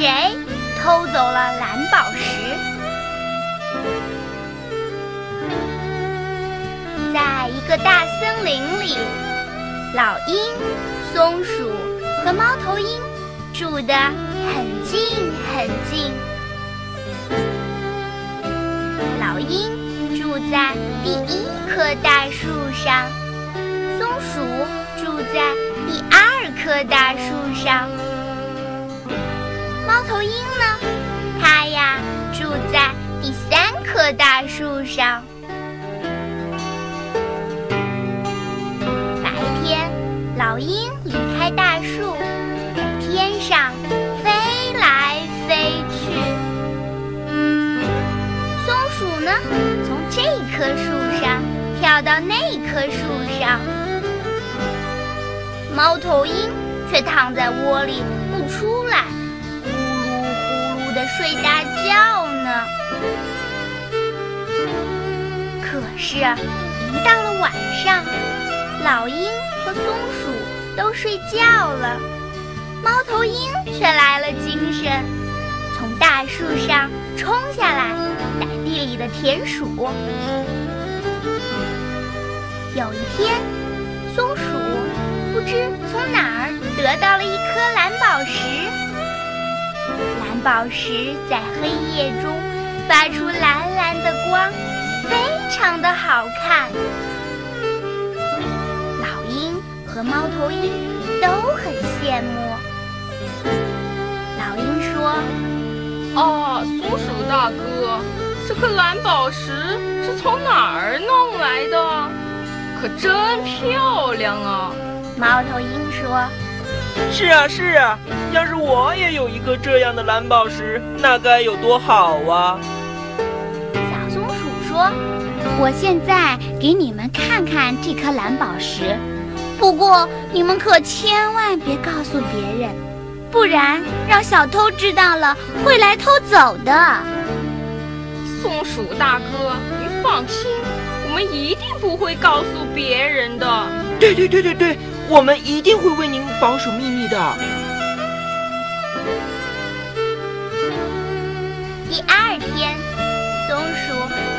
谁偷走了蓝宝石。在一个大森林里，老鹰、松鼠和猫头鹰住得很近很近。老鹰住在第一棵大树上，松鼠住在第二棵大树上。猫头鹰呢？它呀住在第三棵大树上。白天，老鹰离开大树，在天上飞来飞去。松鼠呢，从这棵树上跳到那棵树上。猫头鹰却躺在窝里不出来。的睡大觉呢。可是，一到了晚上，老鹰和松鼠都睡觉了，猫头鹰却来了精神，从大树上冲下来逮地里的田鼠。有一天，松鼠不知从哪儿得到了一颗蓝宝石。蓝宝石在黑夜中发出蓝蓝的光，非常的好看。老鹰和猫头鹰都很羡慕。老鹰说：“啊，松鼠大哥，这颗蓝宝石是从哪儿弄来的？可真漂亮啊！”猫头鹰说。是啊是啊，要是我也有一颗这样的蓝宝石，那该有多好啊！小松鼠说：“我现在给你们看看这颗蓝宝石，不过你们可千万别告诉别人，不然让小偷知道了会来偷走的。”松鼠大哥，你放心，我们一定不会告诉别人的。对对对对对。我们一定会为您保守秘密的。第二天，松鼠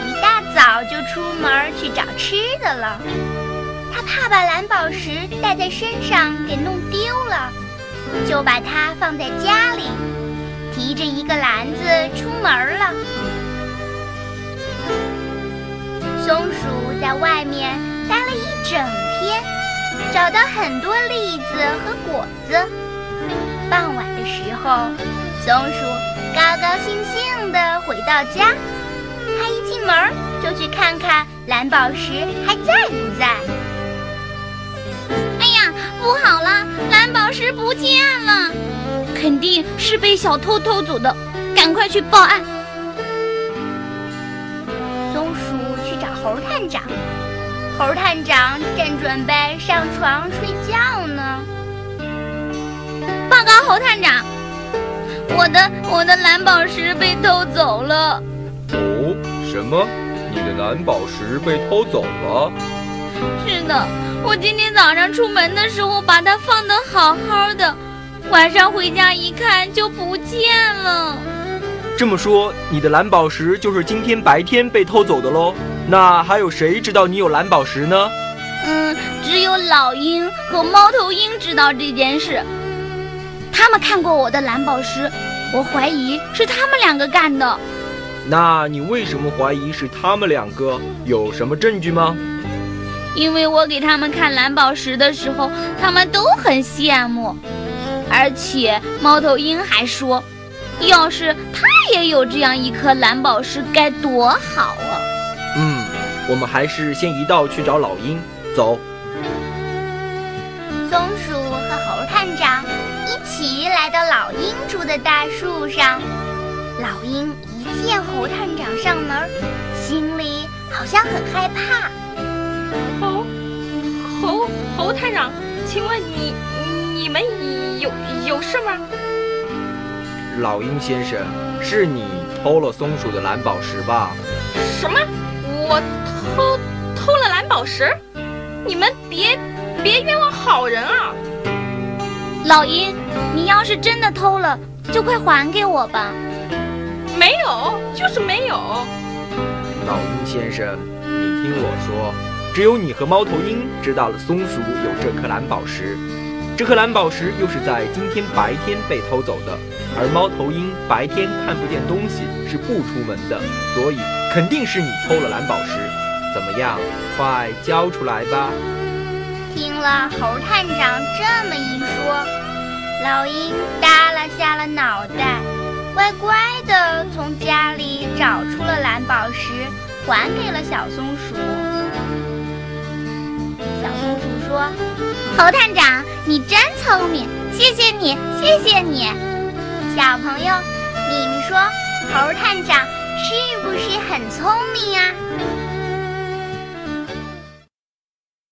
一大早就出门去找吃的了。它怕把蓝宝石带在身上给弄丢了，就把它放在家里，提着一个篮子出门了。松鼠在外面待了一整天。找到很多栗子和果子。傍晚的时候，松鼠高高兴兴地回到家。它一进门就去看看蓝宝石还在不在。哎呀，不好了，蓝宝石不见了，肯定是被小偷偷走的，赶快去报案。松鼠去找猴探长。猴探长正准备上床睡觉呢。报告猴探长，我的我的蓝宝石被偷走了。哦，什么？你的蓝宝石被偷走了？是的，我今天早上出门的时候把它放得好好的，晚上回家一看就不见了。这么说，你的蓝宝石就是今天白天被偷走的喽？那还有谁知道你有蓝宝石呢？嗯，只有老鹰和猫头鹰知道这件事。他们看过我的蓝宝石，我怀疑是他们两个干的。那你为什么怀疑是他们两个？有什么证据吗？因为我给他们看蓝宝石的时候，他们都很羡慕，而且猫头鹰还说，要是他也有这样一颗蓝宝石，该多好啊！嗯，我们还是先一道去找老鹰。走。松鼠和猴探长一起来到老鹰住的大树上。老鹰一见猴探长上门，心里好像很害怕。猴猴猴探长，请问你你们有有事吗？老鹰先生，是你偷了松鼠的蓝宝石吧？什么？我偷偷了蓝宝石，你们别别冤枉好人啊！老鹰，你要是真的偷了，就快还给我吧。没有，就是没有。老鹰先生，你听我说，只有你和猫头鹰知道了松鼠有这颗蓝宝石。这颗蓝宝石又是在今天白天被偷走的，而猫头鹰白天看不见东西，是不出门的，所以肯定是你偷了蓝宝石。怎么样？快交出来吧！听了猴探长这么一说，老鹰耷拉下了脑袋，乖乖地从家里找出了蓝宝石，还给了小松鼠。小松鼠说：“猴探长，你真聪明，谢谢你，谢谢你。”小朋友，你们说猴探长是不是很聪明啊？